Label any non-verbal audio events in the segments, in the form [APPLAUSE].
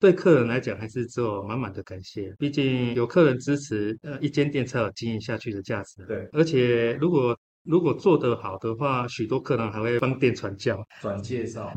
对客人来讲还是只有满满的感谢。毕竟有客人支持，呃，一间店才有经营下去的价值。对，而且如果如果做得好的话，许多客人还会帮店传教。转介绍。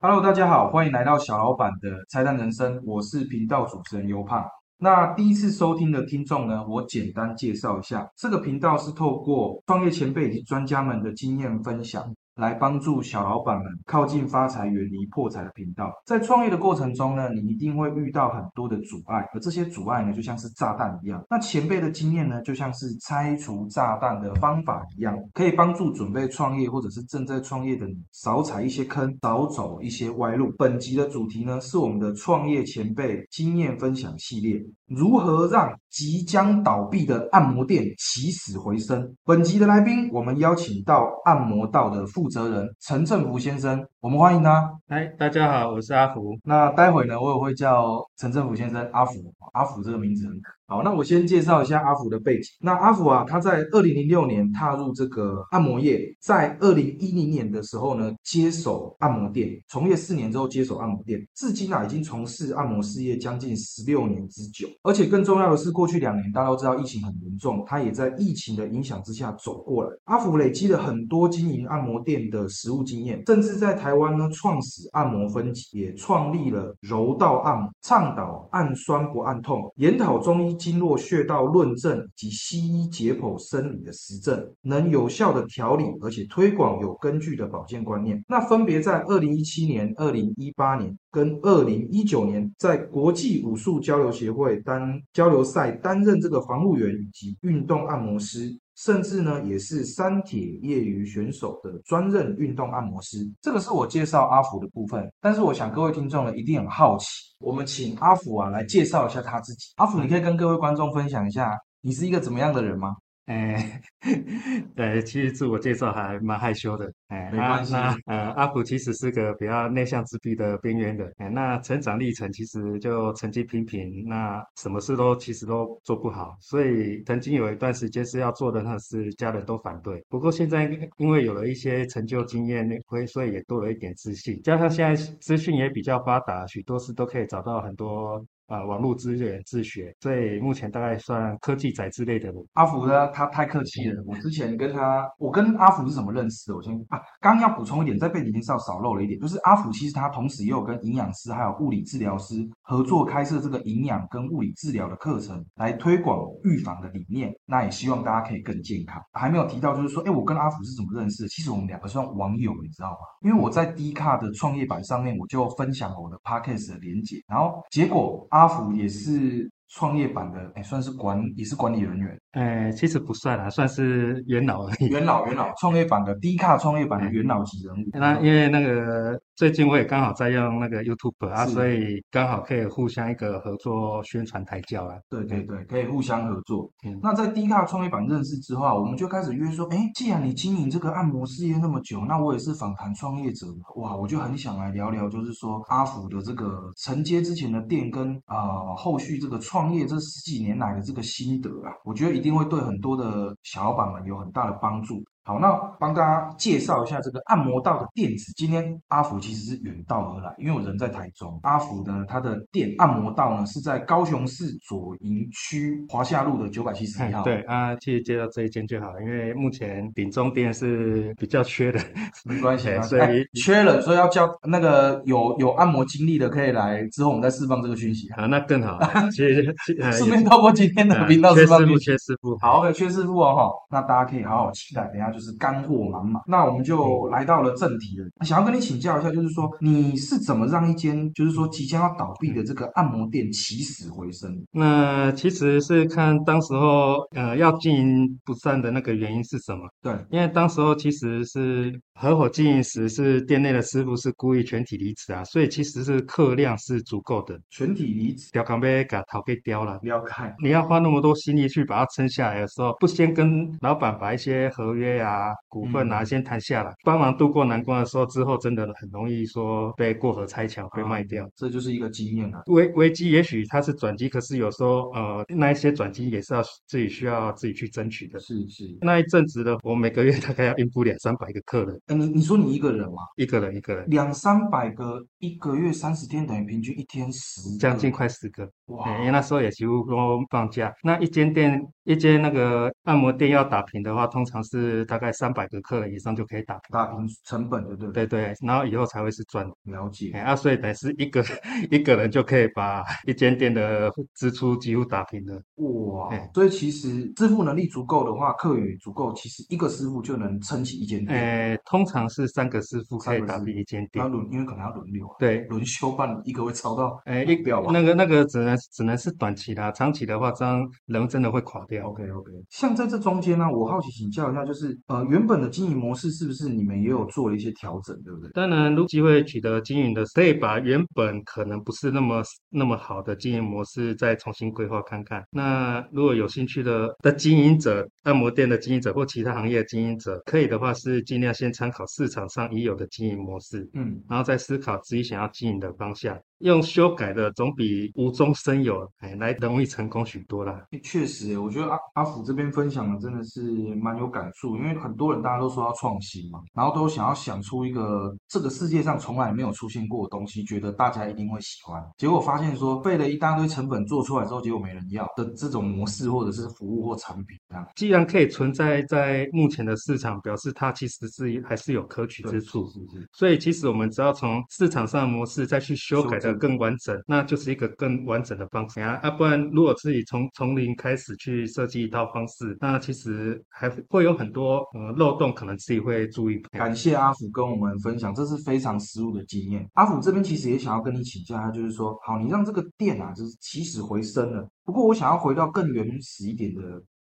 Hello，大家好，欢迎来到小老板的拆弹人生，我是频道主持人尤胖。那第一次收听的听众呢，我简单介绍一下，这个频道是透过创业前辈以及专家们的经验分享，来帮助小老板们靠近发财、远离破财的频道。在创业的过程中呢，你一定会遇到很多的阻碍，而这些阻碍呢，就像是炸弹一样。那前辈的经验呢，就像是拆除炸弹的方法一样，可以帮助准备创业或者是正在创业的你少踩一些坑，少走一些歪路。本集的主题呢，是我们的创业前辈经验分享系列，如何让即将倒闭的按摩店起死回生。本集的来宾，我们邀请到按摩道的负责人陈正福先生，我们欢迎他。嗨，大家好，我是阿福。那待会呢，我也会叫陈正福先生阿福。阿福这个名字很可好。那我先介绍一下阿福的背景。那阿福啊，他在二零零六年踏入这个按摩业，在二零一零年的时候呢，接手按摩店，从业四年之后接手按摩店，至今啊已经从事按摩事业将近十六年之久。而且更重要的是，过过去两年大家都知道疫情很严重，他也在疫情的影响之下走过来。阿福累积了很多经营按摩店的实务经验，甚至在台湾呢创始按摩分级，也创立了柔道按摩，倡导按酸不按痛，研讨中医经络穴道论证及西医解剖生理的实证，能有效的调理，而且推广有根据的保健观念。那分别在二零一七年、二零一八年跟二零一九年，在国际武术交流协会担交流赛担任这个防护员以及运动按摩师。甚至呢，也是三铁业余选手的专任运动按摩师。这个是我介绍阿福的部分，但是我想各位听众呢一定很好奇，我们请阿福啊来介绍一下他自己。阿福，你可以跟各位观众分享一下，你是一个怎么样的人吗？哎，[LAUGHS] 对，其实自我介绍还蛮害羞的。哎，没关系那那呃，阿普其实是个比较内向自闭的边缘人。哎，那成长历程其实就成绩平平，那什么事都其实都做不好。所以曾经有一段时间是要做的，那是家人都反对。不过现在因为有了一些成就经验，会所以也多了一点自信。加上现在资讯也比较发达，许多事都可以找到很多。啊，网络资源自学，所以目前大概算科技宅之类的。阿福呢，他太客气了。我之前跟他，我跟阿福是怎么认识的？我先啊，刚要补充一点，在背景介绍少漏了一点，就是阿福其实他同时也有跟营养师还有物理治疗师合作开设这个营养跟物理治疗的课程，来推广预防的理念。那也希望大家可以更健康。还没有提到，就是说，哎，我跟阿福是怎么认识的？其实我们两个算网友，你知道吗？因为我在 D 卡的创业板上面，我就分享了我的 Podcast 的连接，然后结果阿福也是创业板的，哎，算是管也是管理人员，哎，其实不算啦，算是元老而已。元老元老，创业板的低卡创业板的元老级人物。[LAUGHS] 那因为那个最近我也刚好在用那个 YouTube 啊，所以刚好可以互相一个合作宣传抬轿啊。对对对，可以互相合作。嗯那在 D 卡创业板认识之后啊，我们就开始约说，哎，既然你经营这个按摩事业那么久，那我也是访谈创业者嘛，哇，我就很想来聊聊，就是说阿福的这个承接之前的店跟啊、呃后续这个创业这十几年来的这个心得啊，我觉得一定会对很多的小老板们有很大的帮助。好，那帮大家介绍一下这个按摩道的店址。今天阿福其实是远道而来，因为我人在台中。阿福呢，他的店按摩道呢是在高雄市左营区华夏路的九百七十一号。对啊，其实介绍这一间就好了，因为目前丙中店是比较缺的。没关系，[LAUGHS] 所以哎缺了，所以要叫那个有有按摩经历的可以来，之后我们再释放这个讯息啊。啊，那更好。其实顺便透过今天的呃频道缺师傅，释放讯息。缺师傅。好，OK，缺师傅哦哈，那大家可以好好期待，等下就是干货满满。那我们就来到了正题了，想要跟你请教一下，就是说你是怎么让一间就是说即将要倒闭的这个按摩店起死回生？那其实是看当时候呃要经营不善的那个原因是什么。对，因为当时候其实是合伙经营时是店内的师傅是故意全体离职啊，所以其实是客量是足够的。全体离职，雕扛被给头给雕了，了解。你要花那么多心力去把它撑下来的时候，不先跟老板把一些合约啊、股份啊先谈下来，帮忙渡过难关的时候，之后真的很容易说被过河拆桥，被卖掉。这就是一个经验啊。危危机也许它是转机，可是有时候呃那一些转机也是要自己需要自己去争取的。是是。那一阵子的，我每个月大概要应付两三百个客人。哎，你你说你一个人吗？一个人一个人。两三百个，一个月三十天，等于平均一天十，将近快十个。哇！因为那时候也几乎都放假。那一间店，一间那个按摩店要打平的话，通常是大概三百个客人以上就可以打平。打平成本对不对？对对。然后以后才会是赚。了解。啊，所以等是一个一个人就可以把一间店的支出几乎打平了。哇！所以其实支付能力足够的话，客源足够，其实一个师傅就能撑起一间店。诶，通常是三个师傅可以打平一间店。要轮，因为可能要轮流。对，轮休办一个会超到诶一表吧。那个那个只能只能是短期的，长期的话这样人真的会垮掉。OK OK。像在这中间呢，我好奇请教一下，就是呃原本的经营模式是不是你们也有做了一些调整，对不对？当然，如果机会取得经营的，可以把原本可能不是那么那么好的经营模式再重新规划看看。那如果有兴趣的的经营者，按摩店的经营者或其他行业的经营者，可以的话是尽量先参考市场上已有的经营模式，嗯，然后再思考自己想要经营的方向。用修改的总比无中生有哎来容易成功许多啦。确实，我觉得阿阿福这边分享的真的是蛮有感触，因为很多人大家都说要创新嘛，然后都想要想出一个这个世界上从来没有出现过的东西，觉得大家一定会喜欢。结果发现说费了一大堆成本做出来之后，结果没人要的这种模式或者是服务或产品这样。既然可以存在在目前的市场，表示它其实是还是有可取之处。是是。所以其实我们只要从市场上的模式再去修改的。更完整，那就是一个更完整的方式啊！啊，不然如果自己从从零开始去设计一套方式，那其实还会有很多呃漏洞，可能自己会注意。感谢阿福跟我们分享，这是非常实务的经验。阿福这边其实也想要跟你请教，就是说，好，你让这个店啊，就是起死回生了。不过我想要回到更原始一点的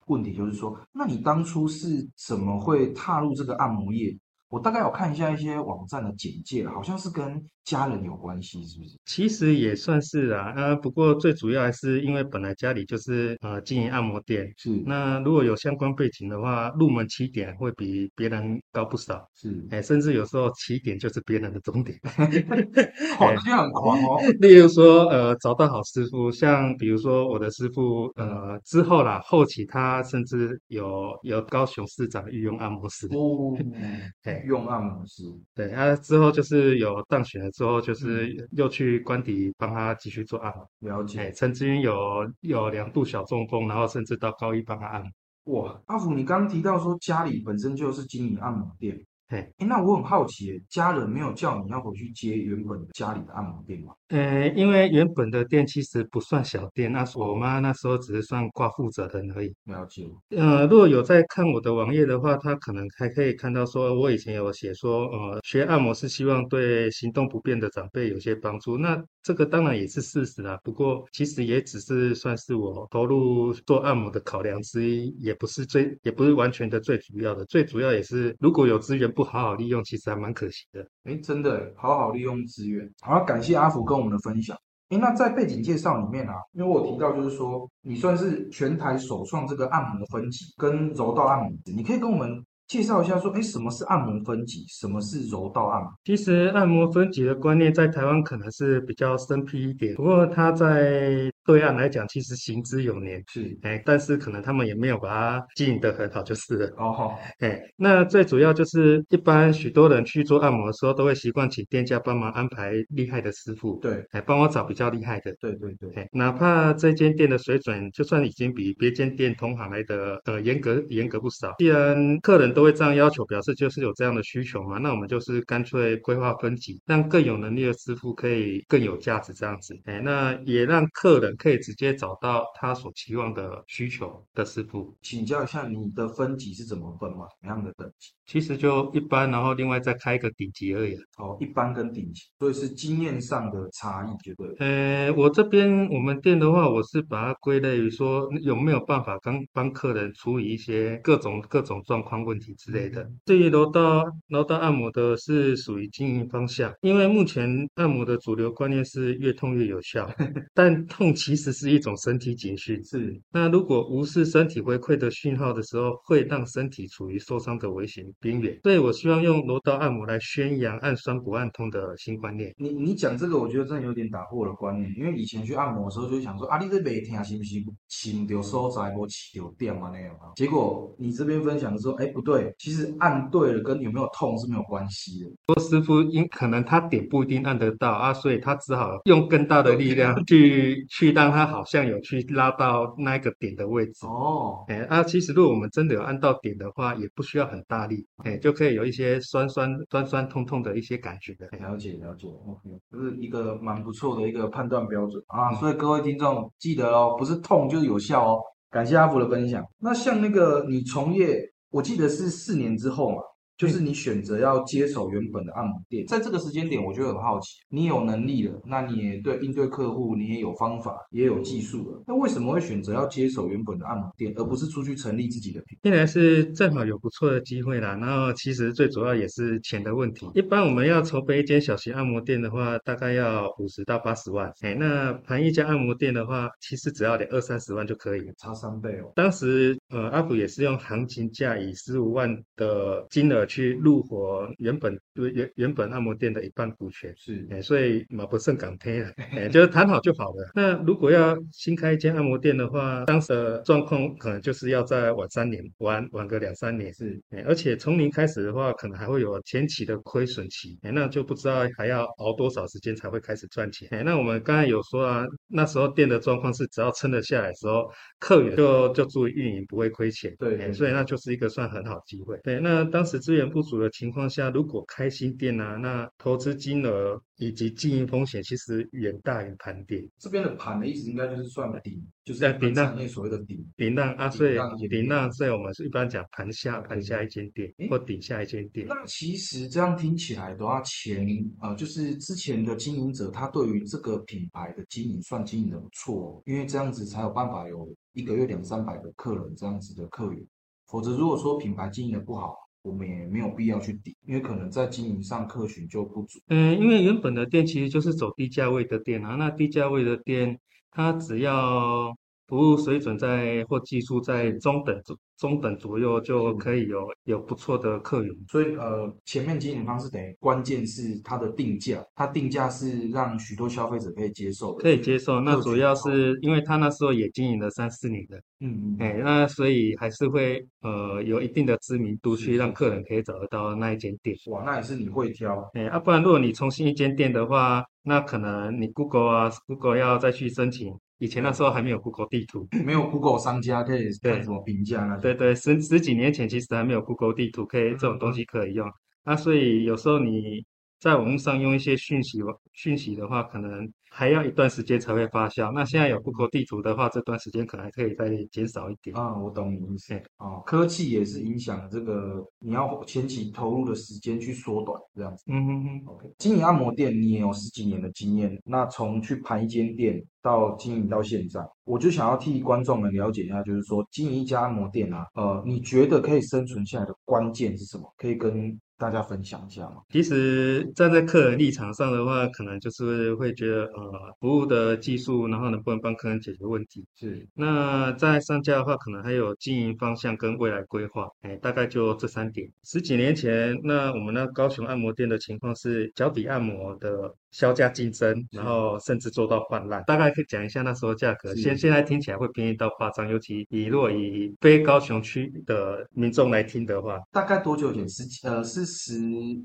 问题，就是说，那你当初是怎么会踏入这个按摩业？我大概有看一下一些网站的简介，好像是跟。家人有关系是不是？其实也算是啊，呃，不过最主要还是因为本来家里就是呃经营按摩店，是。那如果有相关背景的话，入门起点会比别人高不少，是。哎，甚至有时候起点就是别人的终点，[LAUGHS] 好像很狂哦。[LAUGHS] 例如说，呃，找到好师傅，像比如说我的师傅，呃，之后啦，后期他甚至有有高雄市长御用按摩师哦，[LAUGHS] 哎，用按摩师，对，啊之后就是有当选。之后就是又去官邸帮他继续做按摩，了解。曾经有有两度小中风，然后甚至到高一帮他按。哇，阿福，你刚刚提到说家里本身就是经营按摩店。哎，那我很好奇，家人没有叫你要回去接原本家里的按摩店吗？呃，因为原本的店其实不算小店，那我妈那时候只是算挂负责人而已。了解。呃，如果有在看我的网页的话，他可能还可以看到说，我以前有写说，呃，学按摩是希望对行动不便的长辈有些帮助。那这个当然也是事实啦，不过其实也只是算是我投入做按摩的考量之一，也不是最，也不是完全的最主要的。最主要也是如果有资源不好好利用，其实还蛮可惜的。哎，真的，好好利用资源。好，感谢阿福跟我们的分享。哎，那在背景介绍里面啊，因为我提到就是说，你算是全台首创这个按摩分级跟柔道按摩，你可以跟我们。介绍一下，说，哎，什么是按摩分级？什么是柔道按摩？其实按摩分级的观念在台湾可能是比较生僻一点，不过它在对岸来讲，其实行之有年。是，哎，但是可能他们也没有把它经营得很好，就是了。哦好，哎，那最主要就是一般许多人去做按摩的时候，都会习惯请店家帮忙安排厉害的师傅。对，哎，帮我找比较厉害的。对对对，哎，哪怕这间店的水准，就算已经比别间店同行来的呃严格严格不少，既然客人都会这样要求，表示就是有这样的需求嘛。那我们就是干脆规划分级，让更有能力的师傅可以更有价值这样子。哎，那也让客人可以直接找到他所期望的需求的师傅。请教一下你的分级是怎么分嘛？怎样的等级？其实就一般，然后另外再开一个顶级而已。哦，一般跟顶级，所以是经验上的差异，就对了。呃，我这边我们店的话，我是把它归类于说有没有办法帮帮客人处理一些各种各种状况问题之类的。至于柔道柔道按摩的是属于经营方向，因为目前按摩的主流观念是越痛越有效，[LAUGHS] 但痛其实是一种身体警讯。是，那如果无视身体回馈的讯号的时候，会让身体处于受伤的危险边缘。所以我希望用柔道按摩来宣扬按酸不按痛的新观念。你你讲这个，我觉得真的有点打破了观念，因为以前去按摩的时候就会想说，啊，你这没听是不是亲到所在无起到点啊那样啊？结果你这边分享的时候，哎，不对，其实按对了跟有没有痛是没有关系的。说师傅因可能他点不一定按得到啊，所以他只好用更大的力量 [LAUGHS] 去去让他好像有去拉到那个点的位置。哦，哎啊，其实如果我们真的有按到点的话，也不需要很大力，哎，就可以有一些酸酸酸酸痛痛的一些感觉的。了解了解，OK，这是一个蛮不错的一个判断标准啊。所以各位听众记得哦，不是痛就是有效哦。感谢阿福的分享。那像那个你从业，我记得是四年之后嘛。就是你选择要接手原本的按摩店，在这个时间点，我就很好奇，你有能力了，那你也对应对客户，你也有方法，也有技术了，那为什么会选择要接手原本的按摩店，而不是出去成立自己的品？一来是正好有不错的机会啦，然后其实最主要也是钱的问题。一般我们要筹备一间小型按摩店的话，大概要五十到八十万。哎，那盘一家按摩店的话，其实只要两二三十万就可以，差三倍哦。当时呃，阿普也是用行情价以十五万的金额。去入伙原本原原本按摩店的一半股权。是，哎，所以马不胜港天了，[LAUGHS] 哎，就是谈好就好了。那如果要新开一间按摩店的话，当时的状况可能就是要再晚三年，晚晚个两三年。是，哎，而且从零开始的话，可能还会有前期的亏损期，哎，那就不知道还要熬多少时间才会开始赚钱。哎，那我们刚才有说啊，那时候店的状况是只要撑得下来的时候，客源就就注意运营不会亏钱，对，所以那就是一个算很好机会。对，那当时资源不足的情况下，如果开新店啊，那投资金额以及经营风险其实远大于盘点。这边的盘的意思应该就是算顶，就是在顶上业所谓的顶顶浪啊，所以顶浪所以我们是一般讲盘下盘下一间店或顶下一间店。那其实这样听起来的话，前啊，就是之前的经营者他对于这个品牌的经营算经营的不错，因为这样子才有办法有一个月两三百个客人这样子的客源，否则如果说品牌经营的不好。我们也没有必要去抵，因为可能在经营上客群就不足。嗯，因为原本的店其实就是走低价位的店啊，那低价位的店，它只要服务水准在或技术在中等中中等左右，就可以有有不错的客源。所以呃，前面经营方式等于关键是它的定价，它定价是让许多消费者可以接受的，可以接受。那主要是因为他那时候也经营了三四年的。嗯，哎，那所以还是会呃有一定的知名度，去让客人可以找得到那一间店。哇，那也是你会挑，哎，啊，不然如果你重新一间店的话，那可能你 Google 啊，Google 要再去申请。以前那时候还没有 Google 地图，没有 Google 商家可以看什么评价啊？对对，十十几年前其实还没有 Google 地图可以这种东西可以用。那所以有时候你在网络上用一些讯息讯息的话，可能。还要一段时间才会发酵。那现在有 Google 地图的话，这段时间可能还可以再减少一点。啊，我懂你意思。哦，科技也是影响这个你要前期投入的时间去缩短这样子。嗯哼哼。OK，经营按摩店你也有十几年的经验，那从去盘一间店到经营到现在，我就想要替观众们了解一下，就是说经营一家按摩店啊，呃，你觉得可以生存下来的关键是什么？可以跟大家分享一下嘛？其实站在客人立场上的话，可能就是会觉得。呃，服务的技术，然后能不能帮客人解决问题？是。那在商家的话，可能还有经营方向跟未来规划，哎，大概就这三点。十几年前，那我们那高雄按摩店的情况是脚底按摩的。销价竞争，然后甚至做到泛滥。大概可以讲一下那时候价格。现现在听起来会便宜到夸张，尤其以若以非高雄区的民众来听的话，大概多久前？十呃是十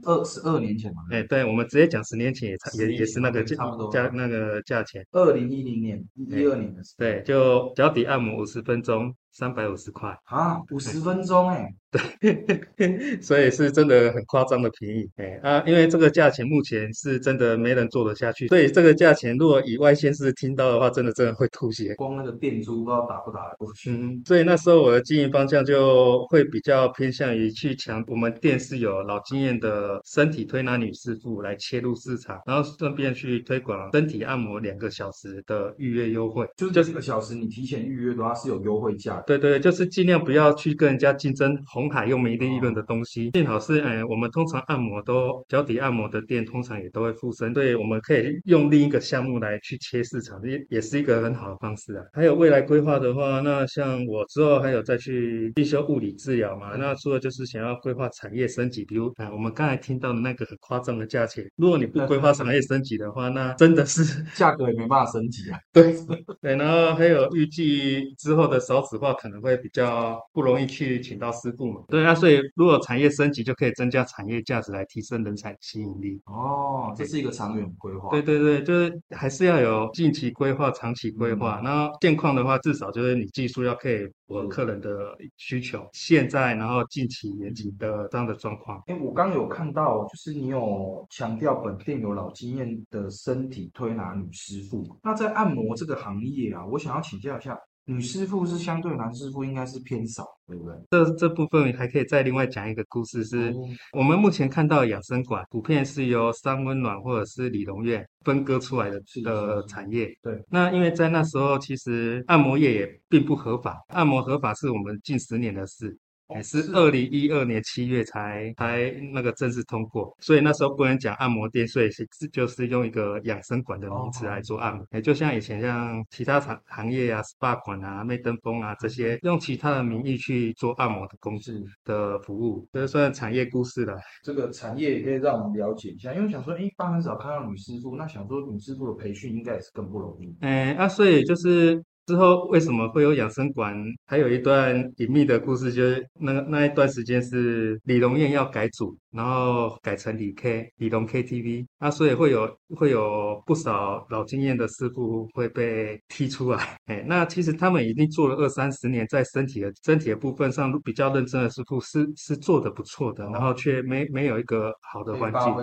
二十二年前嘛？哎，对，我们直接讲十年前也差也也是那个价价那个价钱。二零一零年一二年的时候，对，就脚底按摩五十分钟。三百五十块。啊，五十分钟哎，[LAUGHS] 对所以是真的很夸张的便宜，哎啊，因为这个价钱目前是真的没人做得下去，所以这个价钱如果以外县市听到的话，真的真的会吐血。光那个店租不知道打不打得过去。嗯，所以那时候我的经营方向就会比较偏向于去抢，我们店是有老经验的身体推拿女师傅来切入市场，然后顺便去推广身体按摩两个小时的预约优惠，就是这个小时你提前预约的话是有优惠价的。对对，就是尽量不要去跟人家竞争红海又没利润的东西。幸好是，嗯，我们通常按摩都脚底按摩的店通常也都会附身，所以我们可以用另一个项目来去切市场，也也是一个很好的方式啊。还有未来规划的话，那像我之后还有再去进修物理治疗嘛，那除了就是想要规划产业升级，比如，啊，我们刚才听到的那个很夸张的价钱，如果你不规划产业升级的话，那真的是价格也没办法升级啊。对 [LAUGHS] 对，然后还有预计之后的少子化可能会比较不容易去请到师傅嘛。对啊，所以如果产业升级，就可以增加产业价值来提升人才吸引力。哦，这是一个长远规划。对对对，就是还是要有近期规划、长期规划。然后现况的话，至少就是你技术要可以符合客人的需求，现在然后近期、延期的这样的状况。哎，我刚有看到，就是你有强调本店有老经验的身体推拿女师傅。那在按摩这个行业啊，我想要请教一下。女师傅是相对男师傅应该是偏少，对不对？这这部分还可以再另外讲一个故事，是我们目前看到养生馆普遍是由三温暖或者是理容院分割出来的的产业。对，那因为在那时候其实按摩业也并不合法，按摩合法是我们近十年的事。也是二零一二年七月才才那个正式通过，所以那时候不能讲按摩店，所以是就是用一个养生馆的名字来做按摩。也就像以前像其他行行业啊，SPA 馆啊、麦登峰啊这些，用其他的名义去做按摩的工具的服务，这算产业故事了。这个产业也可以让我们了解一下，因为想说，哎，般很少看到女师傅，那想说女师傅的培训应该也是更不容易。嗯，啊，所以就是。之后为什么会有养生馆？还有一段隐秘的故事，就是那那一段时间是李龙燕要改组，然后改成李 K 李龙 KTV，那所以会有会有不少老经验的师傅会被踢出来。哎，那其实他们已经做了二三十年，在身体的身体的部分上比较认真的师傅是是做的不错的，然后却没没有一个好的环境。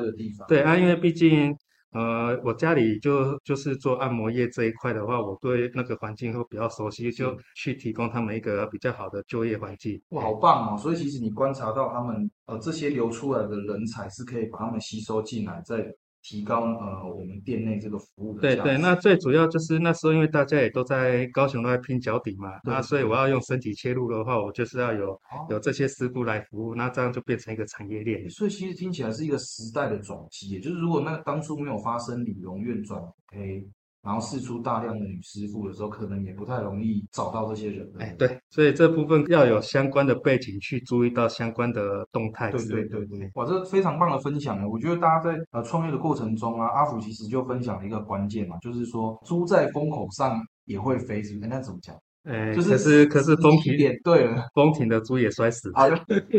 对啊，因为毕竟。呃，我家里就就是做按摩业这一块的话，我对那个环境会比较熟悉，就去提供他们一个比较好的就业环境。哇，好棒哦！所以其实你观察到他们呃这些流出来的人才是可以把他们吸收进来，在。提高呃我们店内这个服务的对对，那最主要就是那时候因为大家也都在高雄都在拼脚底嘛，那所以我要用身体切入的话，我就是要有有这些师傅来服务，那这样就变成一个产业链。所以其实听起来是一个时代的转机，也就是如果那当初没有发生李荣院转 OK。然后试出大量的女师傅的时候，可能也不太容易找到这些人。哎，对，所以这部分要有相关的背景去注意到相关的动态。对对对对，哇，这非常棒的分享啊！我觉得大家在呃创业的过程中啊，阿福其实就分享了一个关键嘛，就是说猪在风口上也会飞，是不是？那怎么讲？哎，就是可是可是风停点对了，风停的猪也摔死。好，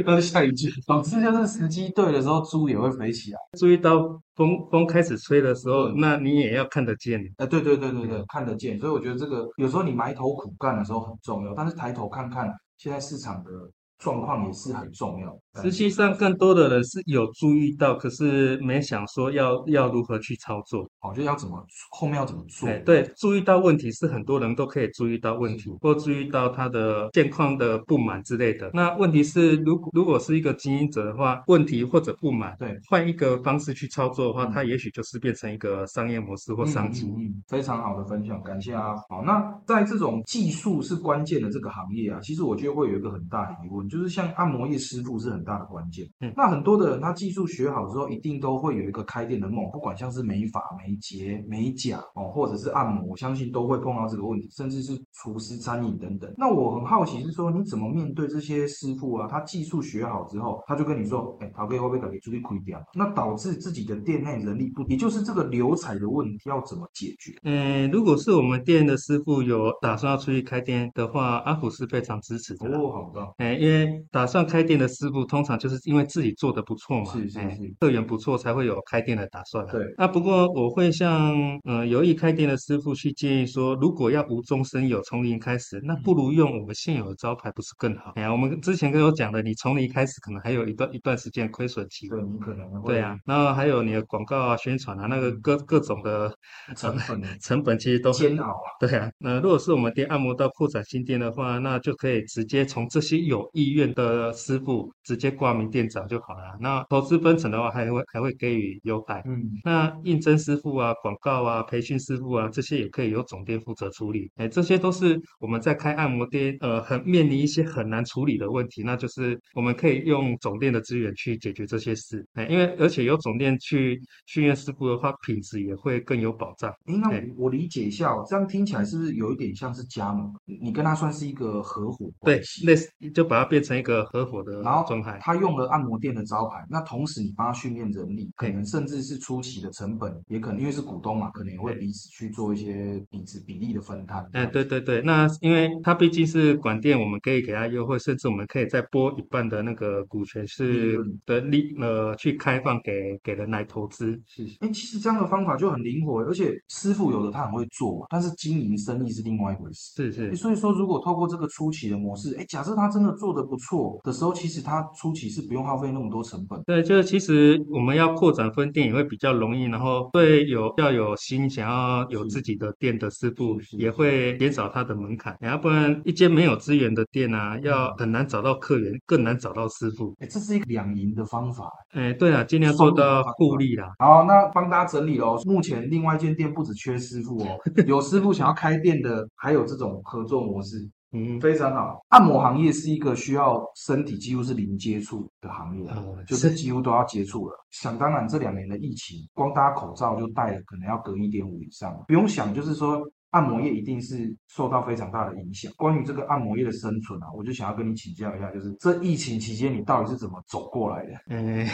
那下一句，总之就是时机对的时候，猪也会飞起来。注意到风风开始吹的时候，那你也要看得见。啊，对对对对对，看得见。所以我觉得这个有时候你埋头苦干的时候很重要，但是抬头看看现在市场的。状况也是很重要。实际上，更多的人是有注意到，可是没想说要要如何去操作。哦，就要怎么后面要怎么做？对，注意到问题是很多人都可以注意到问题，或注意到他的现况的不满之类的。那问题是，如果如果是一个经营者的话，问题或者不满，对，换一个方式去操作的话，他也许就是变成一个商业模式或商机。嗯，非常好的分享，感谢啊。好，那在这种技术是关键的这个行业啊，其实我觉得会有一个很大的疑问。就是像按摩业师傅是很大的关键，嗯，那很多的人他技术学好之后，一定都会有一个开店的梦，不管像是美发、美睫、美甲哦，或者是按摩，我相信都会碰到这个问题，甚至是厨师、餐饮等等。那我很好奇是说，你怎么面对这些师傅啊？他技术学好之后，他就跟你说，哎，陶哥会不会给出去亏掉？那导致自己的店内人力不，也就是这个流彩的问题要怎么解决？嗯，如果是我们店的师傅有打算要出去开店的话，阿虎是非常支持的。哦，好的，哎，因为。为打算开店的师傅，通常就是因为自己做的不错嘛，哎是是是客源不错，才会有开店的打算啊。对啊，不过我会向呃有意开店的师傅去建议说，如果要无中生有，从零开始，那不如用我们现有的招牌，不是更好？哎呀，我们之前跟我讲的，你从零开始，可能还有一段一段时间亏损期。对你可能会对啊，然后还有你的广告啊、宣传啊，那个各各种的成本 [LAUGHS] 成本其实都很煎熬啊。对啊，那如果是我们店按摩到扩展新店的话，那就可以直接从这些有意愿的师傅直接挂名店长就好了。那投资分成的话，还会还会给予优待。嗯，那应征师傅啊、广告啊、培训师傅啊，这些也可以由总店负责处理。哎，这些都是我们在开按摩店呃很面临一些很难处理的问题，那就是我们可以用总店的资源去解决这些事。哎，因为而且有总店去训练师傅的话，品质也会更有保障。哎，那我我理解一下哦，这样听起来是不是有一点像是加盟？你你跟他算是一个合伙对类似就把它变成一个合伙的然后状态。他用了按摩店的招牌，那同时你帮他训练人力，可能甚至是初期的成本，也可能因为是股东嘛，可能也会彼此去做一些彼此比例的分摊。哎，对对对，那因为他毕竟是管店，我们可以给他优惠，甚至我们可以再拨一半的那个股权是的利呃去开放给给人来投资。是，哎，其实这样的方法就很灵活，而且师傅有的他很会做嘛，但是经营生意是另外一回事。是是诶，所以说，如果透过这个初期的模式，哎，假设他真的做得不错的时候，其实它初期是不用耗费那么多成本。对，就是其实我们要扩展分店也会比较容易，然后对有要有心想要有自己的店的师傅也会减少他的门槛，要不然一间没有资源的店啊，要很难找到客源，更难找到师傅。哎，这是一个两赢的方法。哎，对啊，尽量做到互利啦。好，那帮大家整理喽。目前另外一间店不止缺师傅哦，[LAUGHS] 有师傅想要开店的，还有这种合作模式，嗯，非常好。按摩行业是一个需要身体几乎是零接触的行业，哦就是几乎都要接触了。想当然，这两年的疫情，光大家口罩就戴了，可能要隔一点五以上。不用想，就是说。按摩业一定是受到非常大的影响。关于这个按摩业的生存啊，我就想要跟你请教一下，就是这疫情期间你到底是怎么走过来的？哎，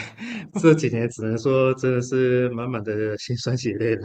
这几年只能说真的是满满的辛酸血泪了。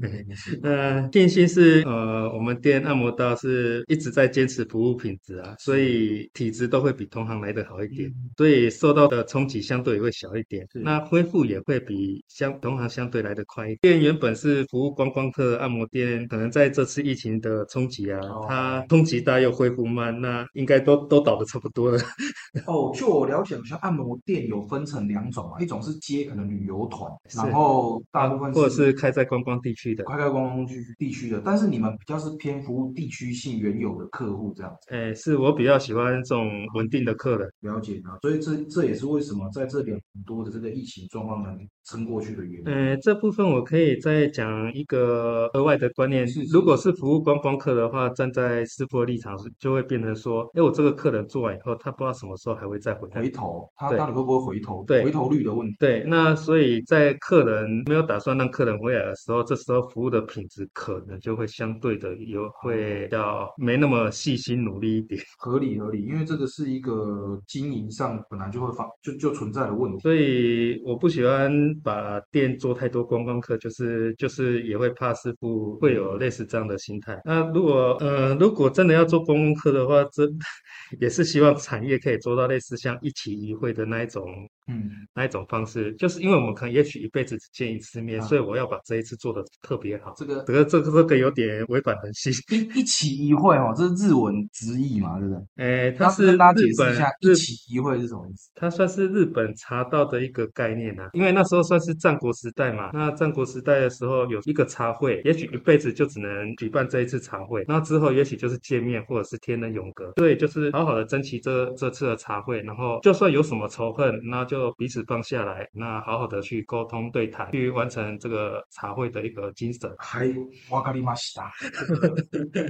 [LAUGHS] 那电信是呃，我们店按摩刀是一直在坚持服务品质啊，所以体质都会比同行来得好一点，所以受到的冲击相对也会小一点。那恢复也会比相同行相对来得快一点。店原本是服务观光客按摩店，可能在这次疫情的冲击啊，哦它冲击大又恢复慢，那应该都都倒的差不多了。[LAUGHS] 哦，就我了解，好像按摩店有分成两种啊，一种是接可能旅游团，然后大部分或者是开在观光地区的。开在观光区地区的，但是你们比较是偏服务地区性原有的客户这样子，哎，是我比较喜欢这种稳定的客人。了解啊，所以这这也是为什么在这两年多的这个疫情状况能撑过去的原因。呃，这部分我可以再讲一个额外的观念是。是如果是服务观光客的话，站在师傅的立场是，就会变成说，哎，我这个客人做完以后，他不知道什么时候还会再回来。回头，他到底会不会回头？对回头率的问题。对，那所以在客人没有打算让客人回来的时候，这时候服务的品质可能就会相对的有会要没那么细心努力一点。合理合理，因为这个是一个经营上本来就会发就就存在的问题。所以我不喜欢把店做太多观光客，就是就是也会怕师傅会有类似这样的心态。那如果呃如果真的要做公共课的话，这 [LAUGHS] 也是希望产业可以做到类似像一期一会的那一种嗯，那一种方式，就是因为我们可能也许一辈子只见一次面，啊所以我要把这一次做的特别好。这个这个这个这个有点违反人性。一一期一会哦，这是日文直译嘛，对不对？诶，它是跟大家解释一下，日一期一会是什么意思？它算是日本茶道的一个概念啊，因为那时候算是战国时代嘛。那战国时代的时候有一个茶会，也许一辈子就只能举办这一次茶会，那之后也许就是见面或者是天人永隔。对，就是好好的珍惜这这次的茶会，然后就算有什么仇恨，那就就彼此放下来，那好好的去沟通对谈，去完成这个茶会的一个精神。还哇卡里马西达，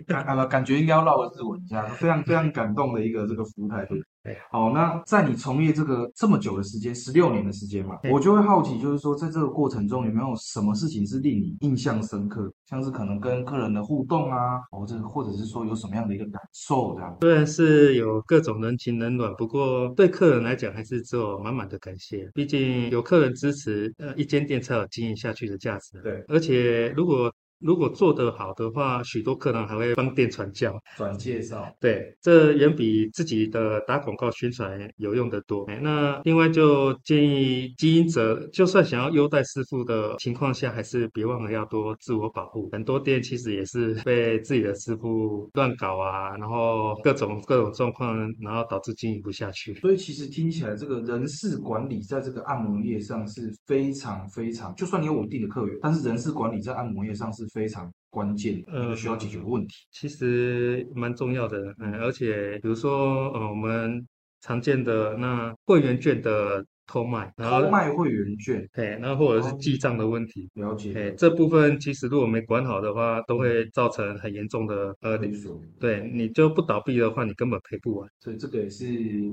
感啊感觉应该要绕个日文一下，非常非常感动的一个这个服务态度对。好，那在你从业这个这么久的时间，十六年的时间嘛，我就会好奇，就是说在这个过程中有没有什么事情是令你印象深刻，像是可能跟客人的互动啊，或者或者是说有什么样的一个感受这样。虽然是有各种人情冷暖，不过对客人来讲还是只有满满的感谢。毕竟有客人支持，呃，一间店才有经营下去的价值。对，而且如果如果做得好的话，许多客人还会帮店传教。转介绍，对，这远比自己的打广告宣传有用的多。哎那另外就建议经营者，就算想要优待师傅的情况下，还是别忘了要多自我保护。很多店其实也是被自己的师傅乱搞啊，然后各种各种状况，然后导致经营不下去。所以其实听起来，这个人事管理在这个按摩业上是非常非常，就算你有稳定的客源，但是人事管理在按摩业上是非常关键呃，需要解决的问题。其实蛮重要的，嗯，而且比如说，呃，我们常见的那会员券的偷卖，然后偷卖会员券，哎，然后或者是记账的问题，了解，哎，这部分其实如果没管好的话，都会造成很严重的呃。对你就不倒闭的话，你根本赔不完。所以这个也是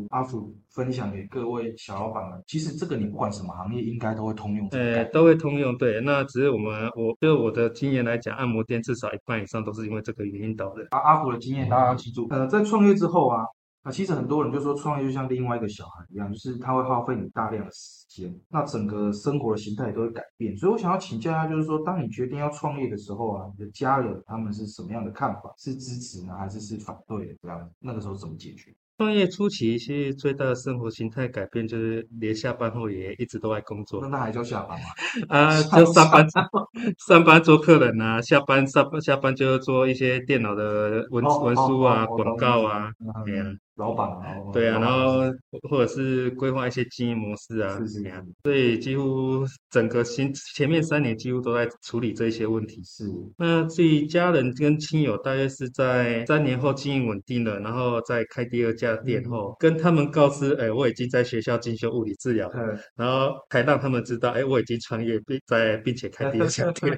阿福分享给各位小老板们。其实这个你不管什么行业，应该都会通用这个概呃，都会通用，对。那只是我们，我就我的经验来讲，按摩店至少一半以上都是因为这个原因导的。阿阿福的经验，大家要记住。呃，在创业之后啊，啊，其实很多人就说创业就像另外一个小孩一样，就是他会耗费你大量的时间，那整个生活的形态都会改变。所以我想要请教一下，就是说，当你决定要创业的时候啊，你的家人他们是什么样的看法？是支持呢，还是是反对的？这样子，那个时候怎么解决？创业初期，其实最大的生活形态改变就是连下班后也一直都在工作那那还叫下班吗？[LAUGHS] 啊，上就上班上班做客人啊，下班上下班就做一些电脑的文哦文书啊、广告啊，嗯对呀、老板啊，哦对啊，然后或者是规划一些经营模式啊，是是对啊所以几乎整个新前面三年几乎都在处理这些问题。是那至于家人跟亲友，大约是在三年后经营稳定了，然后再开第二家店嗯后，跟他们告知，哎，我已经在学校进修物理治疗，嗯然后才让他们知道，哎，我已经创业并在并且开第二家 [LAUGHS] 店，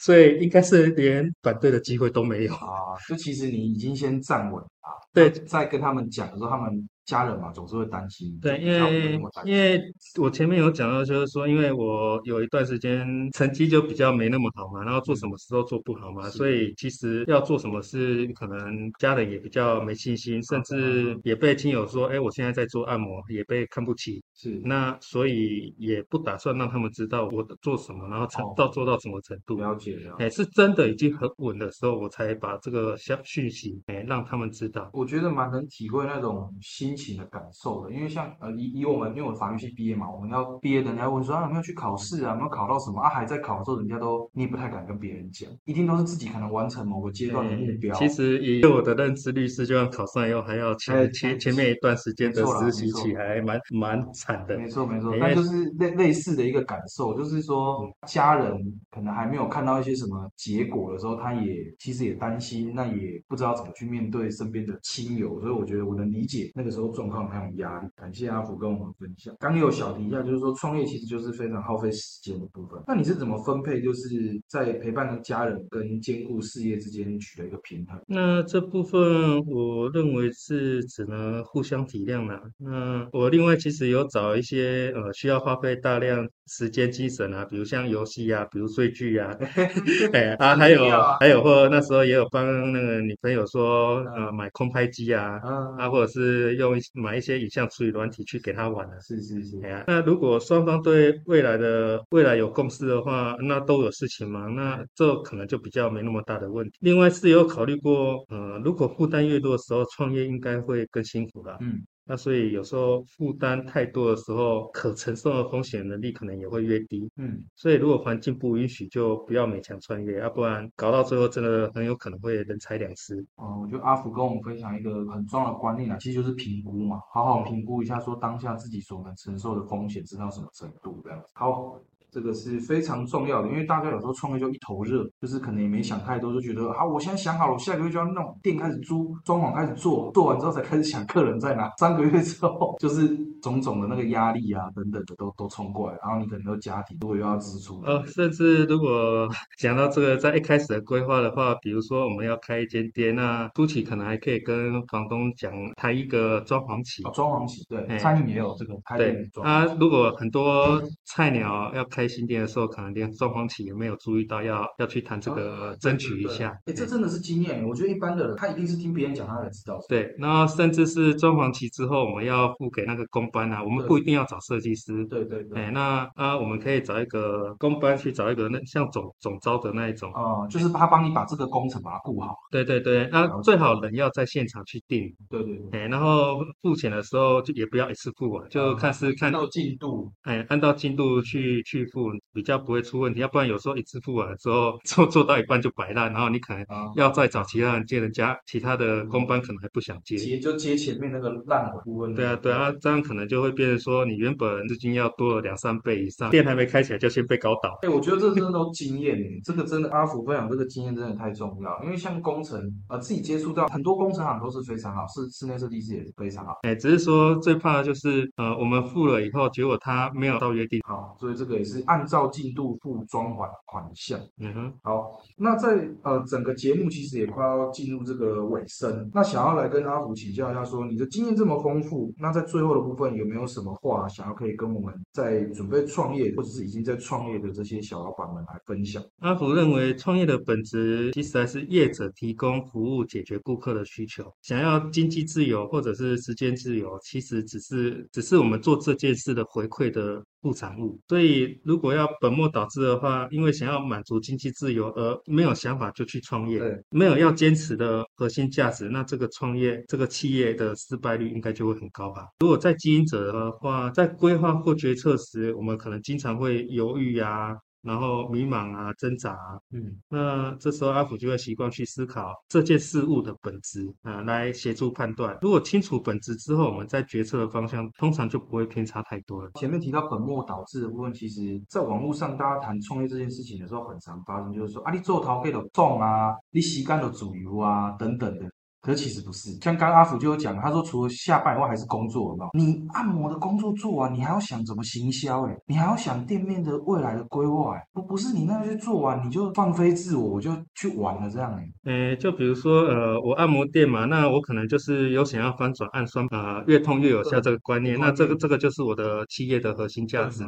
所以应该是连反对的机会都没有。啊，就其实你已经先站稳啊，对那在跟他们假如他们家人嘛总是会担心，对，因为因为我前面有讲到，就是说，因为我有一段时间成绩就比较没那么好嘛，然后做什么事都做不好嘛，所以其实要做什么事，可能家人也比较没信心，甚至也被亲友说，哎，我现在在做按摩，也被看不起，是那所以也不打算让他们知道我做什么，然后成哦到做到什么程度。了解了解。哎，是真的已经很稳的时候，我才把这个消讯息，哎，让他们知道。我觉得蛮能体会那种心情的感受的，因为像呃以以我们因为我法律系毕业嘛，我们要毕业的人家问说啊有没有去考试啊，有没有考到什么？啊，还在考的时候，人家都你也不太敢跟别人讲，一定都是自己可能完成某个阶段的目标。其实以我的认知，律师就算考上以后，还要哎前前前面一段时间的实习期，还蛮蛮惨的。没错没错，那就是类类似的一个感受，就是说家人可能还没有看到一些什么结果的时候，他也其实也担心，那也不知道怎么去面对身边的亲友，所以我觉得我能理解那个时候状况还有压力。感谢阿福跟我们分享。刚刚有小提一下，就是说创业其实就是非常耗费时间的部分。那你是怎么分配，就是在陪伴家人跟兼顾事业之间取得一个平衡？那这部分我认为是只能互相体谅啦。那我另外其实有找一些呃需要花费大量时间精神啊，比如像游戏啊，比如追剧啊，[LAUGHS] 哎啊 [LAUGHS] 还有还有或那时候也有帮那个女朋友说呃买空拍机啊，啊啊或者是用一买一些影像处理软体去给他玩的。是是是哎，呀，那如果双方对未来的未来有共识的话，那都有事情嘛，那这可能就比较没那么大的问题。另外是有考虑过，呃，如果负担越多的时候，创业应该会更辛苦吧。嗯。那所以有时候负担太多的时候，可承受的风险能力可能也会越低。嗯，所以如果环境不允许，就不要勉强穿越，要不然搞到最后真的很有可能会人财两失。哦，我觉得阿福跟我们分享一个很重要的观念啊，其实就是评估嘛，好好评估一下，说当下自己所能承受的风险是到什么程度这样子。好，这个是非常重要的，因为大家有时候创业就一头热，就是可能也没想太多，就觉得好，我现在想好了，我下个月就要弄店开始租，装潢开始做，做完之后才开始想客人在哪，三个月之后就是种种的那个压力啊等等的都都冲过来，然后你可能有家庭，如果又要支出，呃，甚至如果 [LAUGHS] 讲到这个，在一开始的规划的话，比如说我们要开一间店，那初期可能还可以跟房东讲谈一个装潢期。哦，装潢期对，哎餐饮也有这个开对店装潢啊，如果很多菜鸟要开开新店的时候，可能连装潢企也没有注意到要要去谈这个争取一下。哎，这真的是经验。我觉得一般的人他一定是听别人讲，他才知道。对，然后甚至是装潢期之后，我们要付给那个工班啊，我们不一定要找设计师。对对对。哎，那啊，我们可以找一个工班去找一个那像总总招的那一种。哦，就是他帮你把这个工程把它顾好。对对对，那最好人要在现场去定。对对对。哎，然后付钱的时候就也不要一次付完，就看是看到进度。哎，按照进度去去付，比较不会出问题。要不然有时候一次付完之后，做做到一半就摆烂，然后你可能要再找其他人接人家，其他的工班可能还不想接。接就接前面那个烂部分。对啊对啊，这样可能就会变成说，你原本资金要多了两三倍以上，店还没开起来就先被搞倒。哎，我觉得这真的都经验，这个真的阿福分享这个经验真的太重要。因为像工程，呃，自己接触到很多工程行都是非常好，室室内设计师也是非常好。哎，只是说最怕的就是，呃，我们付了以后，结果他没有到约定。好，所以这个也是按照进度付装潢款项。嗯哼。好，那在呃整个节目其实也快要进入这个尾声，那想要来跟阿福请教一下，说你的经验这么丰富，那在最后的部分有没有什么话想要可以跟我们在准备创业或者是已经在创业的这些小老板们来分享？阿福认为创业的本质其实还是业者提供服务解决顾客的需求，想要经济自由或者是时间自由，其实只是只是我们做这件事的回馈的。副产物，所以如果要本末倒置的话，因为想要满足经济自由而没有想法就去创业，没有要坚持的核心价值，那这个创业这个企业的失败率应该就会很高吧？如果在经营者的话，在规划或决策时，我们可能经常会犹豫呀。然后迷茫啊，挣扎啊，嗯，那这时候阿福就会习惯去思考这件事物的本质啊，来协助判断。如果清楚本质之后，我们在决策的方向通常就不会偏差太多了。前面提到本末倒置的部分，其实在网络上大家谈创业这件事情的时候，很常发生，就是说啊，你做陶给的重啊，你洗干的主流啊，等等的。可其实不是，像刚阿福就有讲，他说除了下班以外还是工作，有你按摩的工作做完，你还要想怎么行销，哎，你还要想店面的未来的规划，哎，不不是你那些做完你就放飞自我，我就去玩了这样，哎，呃，就比如说，呃，我按摩店嘛，那我可能就是有想要翻转按酸，呃，越痛越有效这个观念，那这个这个就是我的企业的核心价值。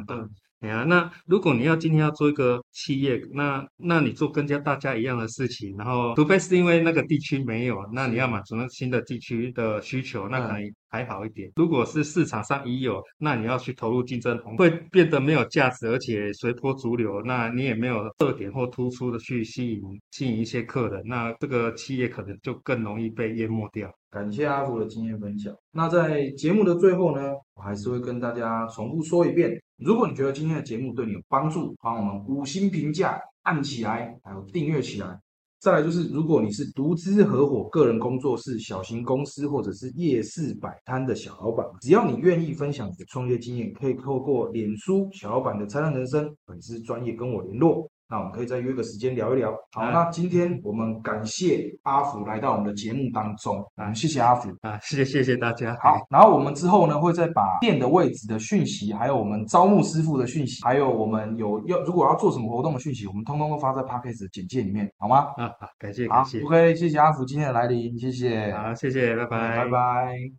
哎呀，那如果你要今天要做一个企业，那那你做跟家大家一样的事情，然后除非是因为那个地区没有，那你要满足那新的地区的需求，那可能还好一点。如果是市场上已有，那你要去投入竞争，会变得没有价值，而且随波逐流，那你也没有特点或突出的去吸引吸引一些客人，那这个企业可能就更容易被淹没掉。感谢阿福的经验分享。那在节目的最后呢，我还是会跟大家重复说一遍：如果你觉得今天的节目对你有帮助，帮我们五星评价按起来，还有订阅起来。再来就是，如果你是独资合伙、个人工作室、小型公司或者是夜市摆摊的小老板，只要你愿意分享你的创业经验，可以透过脸书小老板的灿烂人生粉丝专业跟我联络。那我们可以再约个时间聊一聊。好，那今天我们感谢阿福来到我们的节目当中啊，谢谢阿福啊，谢谢谢谢大家。好，然后我们之后呢会再把店的位置的讯息，还有我们招募师傅的讯息，还有我们有要如果要做什么活动的讯息，我们通通都发在 p a c k a g e 的简介里面，好吗？啊，好，感谢感谢。OK，谢谢阿福今天的来临，谢谢。好，谢谢，拜拜，拜拜。